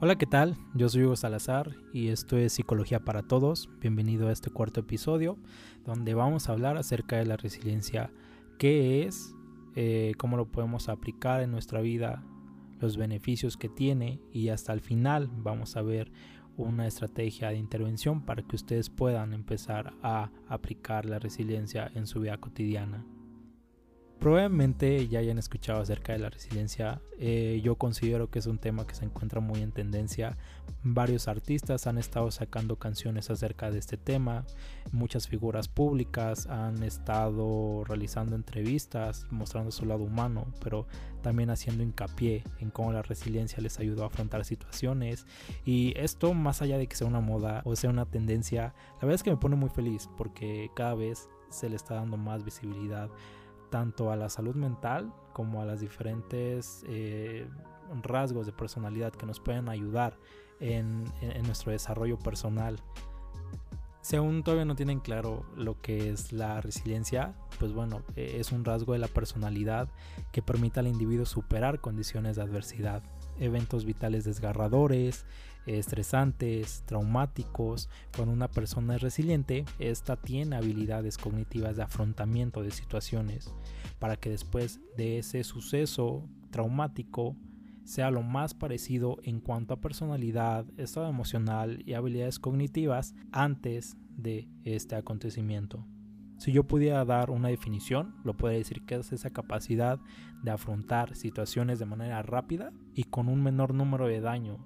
Hola, ¿qué tal? Yo soy Hugo Salazar y esto es Psicología para Todos. Bienvenido a este cuarto episodio donde vamos a hablar acerca de la resiliencia, qué es, eh, cómo lo podemos aplicar en nuestra vida, los beneficios que tiene y hasta el final vamos a ver una estrategia de intervención para que ustedes puedan empezar a aplicar la resiliencia en su vida cotidiana. Probablemente ya hayan escuchado acerca de la resiliencia. Eh, yo considero que es un tema que se encuentra muy en tendencia. Varios artistas han estado sacando canciones acerca de este tema. Muchas figuras públicas han estado realizando entrevistas mostrando su lado humano, pero también haciendo hincapié en cómo la resiliencia les ayudó a afrontar situaciones. Y esto, más allá de que sea una moda o sea una tendencia, la verdad es que me pone muy feliz porque cada vez se le está dando más visibilidad tanto a la salud mental como a las diferentes eh, rasgos de personalidad que nos pueden ayudar en, nuestro desarrollo personal. Si aún todavía no tienen claro lo que es la resiliencia, pues bueno, e, es un rasgo de la personalidad que permite al individuo superar condiciones de adversidad, eventos vitales desgarradores, estresantes, traumáticos. Cuando una persona es resiliente, esta tiene habilidades cognitivas de afrontamiento de situaciones para que después de ese suceso traumático sea lo más parecido en cuanto a personalidad, estado emocional y habilidades cognitivas antes de este acontecimiento. Si yo pudiera dar una definición, lo podría decir que es esa capacidad de afrontar situaciones de manera rápida y con un menor número de daño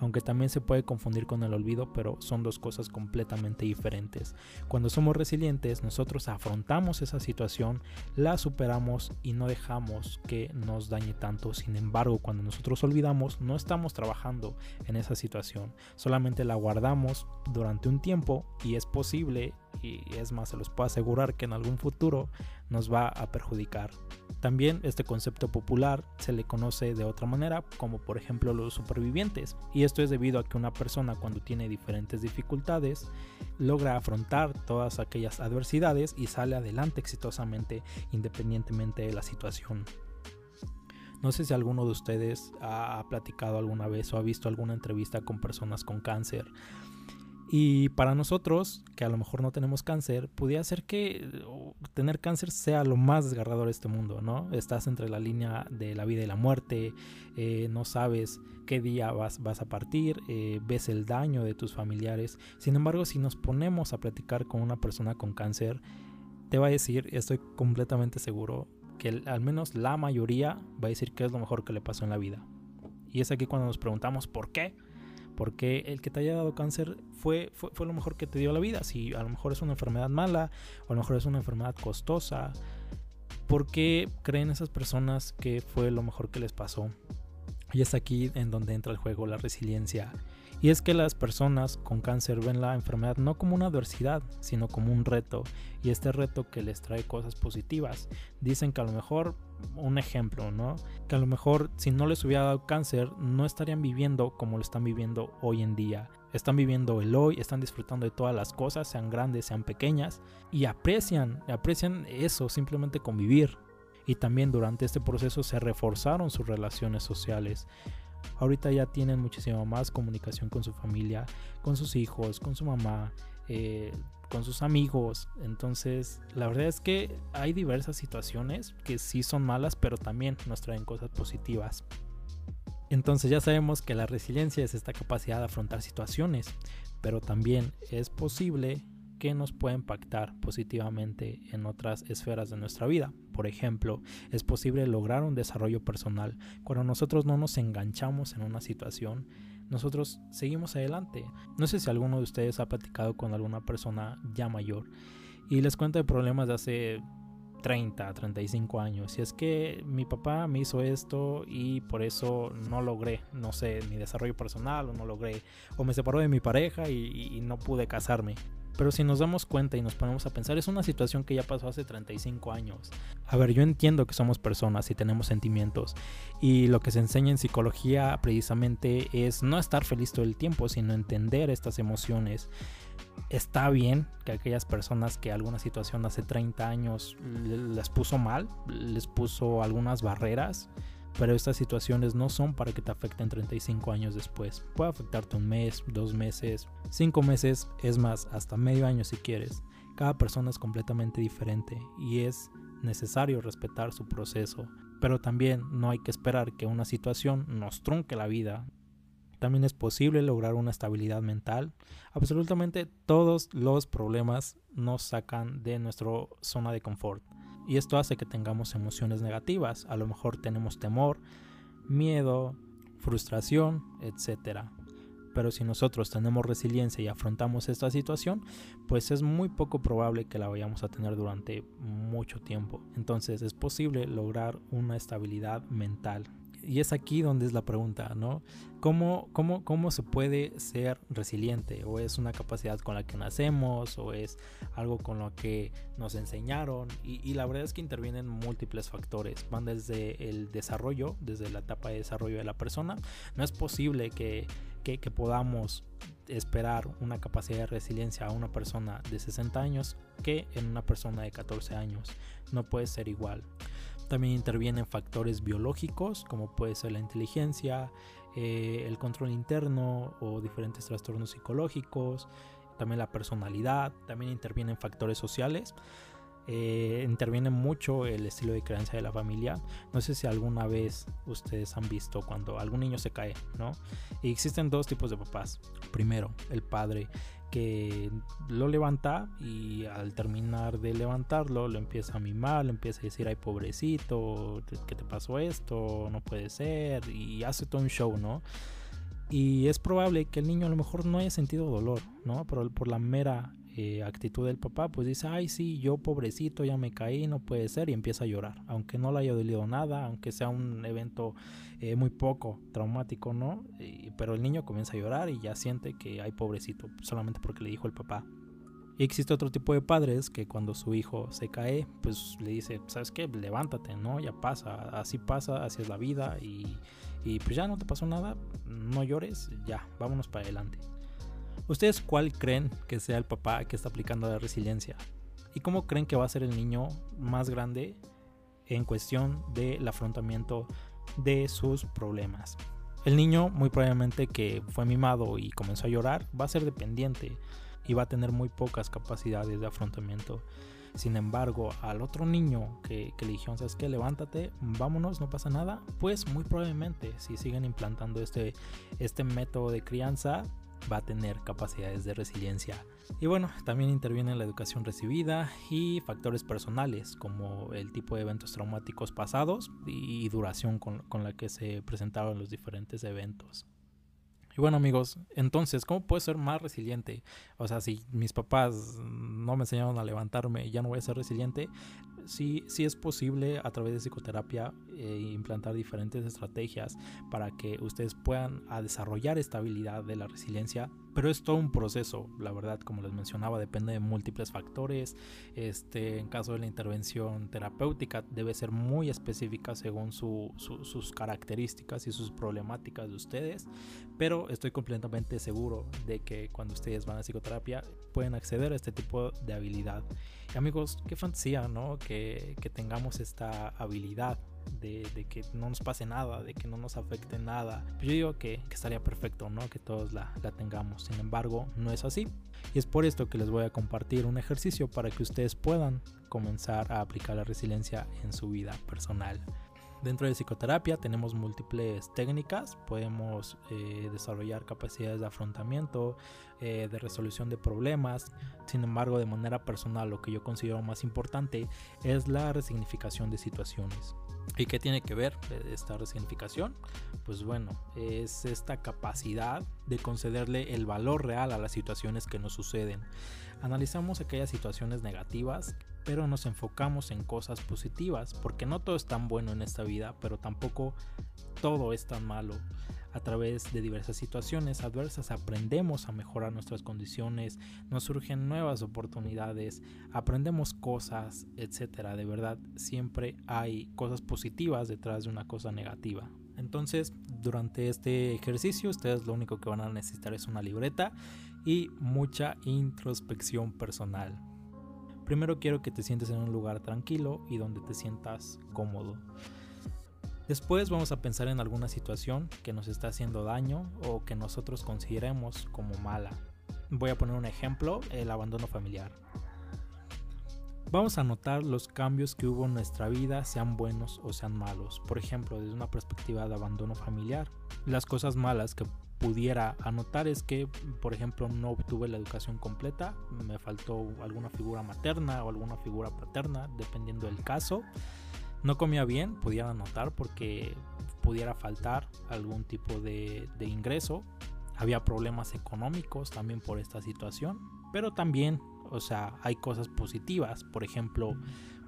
aunque también se puede confundir con el olvido, pero son dos cosas completamente diferentes. Cuando somos resilientes, nosotros afrontamos esa situación, la superamos y no dejamos que nos dañe tanto. Sin embargo, cuando nosotros olvidamos, no estamos trabajando en esa situación, solamente la guardamos durante un tiempo y es posible, y es más, se los puedo asegurar que en algún futuro nos va a perjudicar. También este concepto popular se le conoce de otra manera, como por ejemplo los supervivientes, y esto es debido a que una persona cuando tiene diferentes dificultades logra afrontar todas aquellas adversidades y sale adelante exitosamente independientemente de la situación. No sé si alguno de ustedes ha platicado alguna vez o ha visto alguna entrevista con personas con cáncer y para nosotros, que a lo mejor no tenemos cáncer, pudiera ser que tener cáncer sea lo más desgarrador de este mundo, ¿no? Estás entre la línea de la vida y la muerte, eh, no sabes qué día vas, a partir, eh, ves el daño de tus familiares. Sin embargo, si nos ponemos a platicar con una persona con cáncer, te va a decir, estoy completamente seguro, que al menos la mayoría va a decir que es lo mejor que le pasó en la vida. Y es aquí cuando nos preguntamos por qué porque el que te haya dado cáncer fue, fue, lo mejor que te dio la vida. Si a lo mejor es una enfermedad mala o a lo mejor es una enfermedad costosa, ¿por qué creen esas personas que fue lo mejor que les pasó? Y es aquí en donde entra el juego la resiliencia y es que las personas con cáncer ven la enfermedad no como una adversidad, sino como un reto, y este reto que les trae cosas positivas. Dicen que a lo mejor, un ejemplo, ¿no? Que a lo mejor si no les hubiera dado cáncer, no estarían viviendo como lo están viviendo hoy en día. Están viviendo el hoy, están disfrutando de todas las cosas, sean grandes, sean pequeñas, y aprecian, aprecian eso, simplemente convivir. Y también durante este proceso se reforzaron sus relaciones sociales ahorita ya tienen muchísima más comunicación con su familia, con sus hijos, con su mamá, eh, con sus amigos. Entonces, la verdad es que hay diversas situaciones que sí son malas, pero también nos traen cosas positivas. Entonces ya sabemos que la resiliencia es esta capacidad de afrontar situaciones, pero también es posible que nos puede impactar positivamente en otras esferas de nuestra vida. Por ejemplo, es posible lograr un desarrollo personal cuando nosotros no nos enganchamos en una situación, nosotros seguimos adelante. No sé si alguno de ustedes ha platicado con alguna persona ya mayor y les cuenta de problemas de hace 30, 35 años. Y es que mi papá me hizo esto y por eso no logré, no sé, mi desarrollo personal o no logré, o me separó de mi pareja y, y no pude casarme. Pero si nos damos cuenta y nos ponemos a pensar, es una situación que ya pasó hace 35 años. A ver, yo entiendo que somos personas y tenemos sentimientos. Y lo que se enseña en psicología precisamente es no estar feliz todo el tiempo, sino entender estas emociones. Está bien que aquellas personas que alguna situación hace 30 años les puso mal, les puso algunas barreras, pero estas situaciones no son para que te afecten 35 años después. Puede afectarte un mes, dos meses, cinco meses, es más, hasta medio año si quieres. Cada persona es completamente diferente y es necesario respetar su proceso, pero también no hay que esperar que una situación nos trunque la vida. También es posible lograr una estabilidad mental. Absolutamente todos los problemas nos sacan de nuestra zona de confort y esto hace que tengamos emociones negativas. A lo mejor tenemos temor, miedo, frustración, etc. Pero si nosotros tenemos resiliencia y afrontamos esta situación, pues es muy poco probable que la vayamos a tener durante mucho tiempo. Entonces es posible lograr una estabilidad mental y es aquí donde es la pregunta, ¿no? ¿Cómo, cómo, cómo se puede ser resiliente? ¿O es una capacidad con la que nacemos? ¿O es algo con lo que nos enseñaron? Y, la verdad es que intervienen múltiples factores. Van desde el desarrollo, desde la etapa de desarrollo de la persona. No es posible que, que, podamos esperar una capacidad de resiliencia a una persona de 60 años que en una persona de 14 años. No puede ser igual. También intervienen factores biológicos como puede ser la inteligencia, eh, el control interno o diferentes trastornos psicológicos, también la personalidad, también intervienen factores sociales. Eh, interviene mucho el estilo de creencia de la familia. No sé si alguna vez ustedes han visto cuando algún niño se cae, ¿no? Y existen dos tipos de papás. Primero, el padre que lo levanta y al terminar de levantarlo lo empieza a mimar, le empieza a decir, ay pobrecito, ¿qué te pasó esto? No puede ser, y hace todo un show, ¿no? Y es probable que el niño a lo mejor no haya sentido dolor, ¿no? Pero por la mera eh, actitud del papá, pues dice, ay sí, yo pobrecito, ya me caí, no puede ser, y empieza a llorar, aunque no le haya dolido nada, aunque sea un evento eh, muy poco traumático, ¿no? pero el niño comienza a llorar y ya siente que hay pobrecito, solamente porque le dijo el papá. Y existe otro tipo de padres que cuando su hijo se cae, pues le dice, ¿sabes qué? Levántate, ¿no? Ya pasa, así pasa, así es la vida y, y pues ya no te pasó nada, no llores, ya, vámonos para adelante. ¿Ustedes cuál creen que sea el papá que está aplicando la resiliencia? ¿Y cómo creen que va a ser el niño más grande en cuestión del afrontamiento de sus problemas? El niño muy probablemente que fue mimado y comenzó a llorar va a ser dependiente y va a tener muy pocas capacidades de afrontamiento. Sin embargo, al otro niño que, que le dijeron, ¿sabes qué? Levántate, vámonos, no pasa nada. Pues muy probablemente, si siguen implantando este, este método de crianza, va a tener capacidades de resiliencia. Y bueno, también interviene la educación recibida y factores personales como el tipo de eventos traumáticos pasados y duración con, con la que se presentaron los diferentes eventos. Y bueno amigos, entonces, ¿cómo puedo ser más resiliente? O sea, si mis papás no me enseñaron a levantarme, ya no voy a ser resiliente sí, sí es posible a través de psicoterapia eh, implantar diferentes estrategias para que ustedes puedan desarrollar esta habilidad de la resiliencia pero es todo un proceso, la verdad, como les mencionaba, depende de múltiples factores. Este, en caso de la intervención terapéutica, debe ser muy específica según sus características y sus problemáticas de ustedes. Pero estoy completamente seguro de que cuando ustedes van a psicoterapia pueden acceder a este tipo de habilidad. Y amigos, qué fantasía, ¿no? Que, que tengamos esta habilidad de, que no nos pase nada, de que no nos afecte nada. Yo digo que, estaría perfecto, ¿no? Que todos la, la tengamos. Sin embargo, no es así. Y es por esto que les voy a compartir un ejercicio para que ustedes puedan comenzar a aplicar la resiliencia en su vida personal. Dentro de psicoterapia tenemos múltiples técnicas, podemos eh, desarrollar capacidades de afrontamiento, eh, de resolución de problemas. Sin embargo, de manera personal, lo que yo considero más importante es la resignificación de situaciones. ¿Y qué tiene que ver esta resignificación? Pues bueno, es esta capacidad de concederle el valor real a las situaciones que nos suceden. Analizamos aquellas situaciones negativas, pero nos enfocamos en cosas positivas, porque no todo es tan bueno en esta vida, pero tampoco todo es tan malo. A través de diversas situaciones adversas aprendemos a mejorar nuestras condiciones, nos surgen nuevas oportunidades, aprendemos cosas, etc. De verdad, siempre hay cosas positivas detrás de una cosa negativa. Entonces, durante este ejercicio, ustedes lo único que van a necesitar es una libreta y mucha introspección personal. Primero quiero que te sientes en un lugar tranquilo y donde te sientas cómodo. Después vamos a pensar en alguna situación que nos está haciendo daño o que nosotros consideremos como mala. Voy a poner un ejemplo, el abandono familiar. Vamos a notar los cambios que hubo en nuestra vida, sean buenos o sean malos. Por ejemplo, desde una perspectiva de abandono familiar, las cosas malas que pudiera anotar es que, por ejemplo, no obtuve la educación completa, me faltó alguna figura materna o alguna figura paterna, dependiendo del caso. No comía bien, pudiera anotar porque pudiera faltar algún tipo de, de ingreso. Había problemas económicos también por esta situación, pero también o sea, hay cosas positivas. Por ejemplo,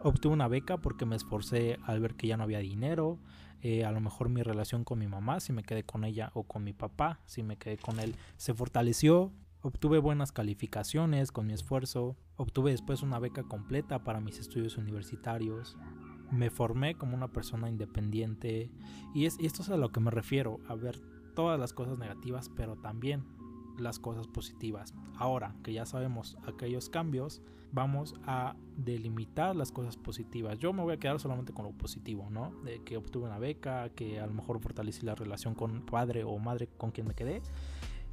obtuve una beca porque me esforcé al ver que ya no había dinero. Eh, a lo mejor mi relación con mi mamá, si me quedé con ella, o con mi papá, si me quedé con él, se fortaleció. Obtuve buenas calificaciones con mi esfuerzo. Obtuve después una beca completa para mis estudios universitarios. Me formé como una persona independiente. Y, es, y esto es a lo que me refiero, a ver todas las cosas negativas, pero también las cosas positivas. Ahora que ya sabemos aquellos cambios, vamos a delimitar las cosas positivas. Yo me voy a quedar solamente con lo positivo, ¿no? De que obtuve una beca, que a lo mejor fortalecí la relación con padre o madre con quien me quedé.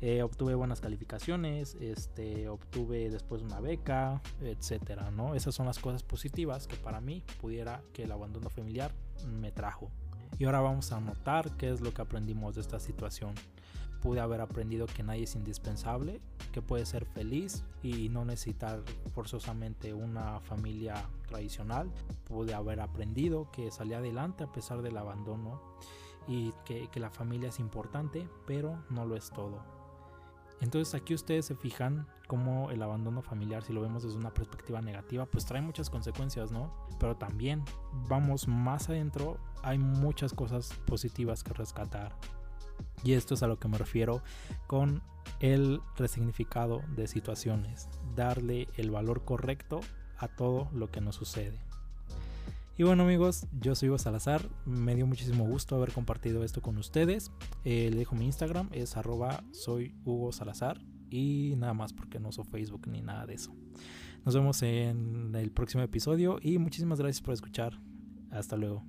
Eh, obtuve buenas calificaciones, este, obtuve después una beca, etcétera, ¿no? Esas son las cosas positivas que para mí pudiera que el abandono familiar me trajo. Y ahora vamos a notar qué es lo que aprendimos de esta situación pude haber aprendido que nadie es indispensable, que puede ser feliz y no necesitar forzosamente una familia tradicional. Pude haber aprendido que salí adelante a pesar del abandono y que, la familia es importante, pero no lo es todo. Entonces aquí ustedes se fijan cómo el abandono familiar, si lo vemos desde una perspectiva negativa, pues trae muchas consecuencias, ¿no? Pero también vamos más adentro, hay muchas cosas positivas que rescatar. Y esto es a lo que me refiero con el resignificado de situaciones, darle el valor correcto a todo lo que nos sucede. Y bueno amigos, yo soy Hugo Salazar, me dio muchísimo gusto haber compartido esto con ustedes. Eh, le dejo mi Instagram, es arroba soy Hugo Salazar y nada más porque no uso Facebook ni nada de eso. Nos vemos en el próximo episodio y muchísimas gracias por escuchar. Hasta luego.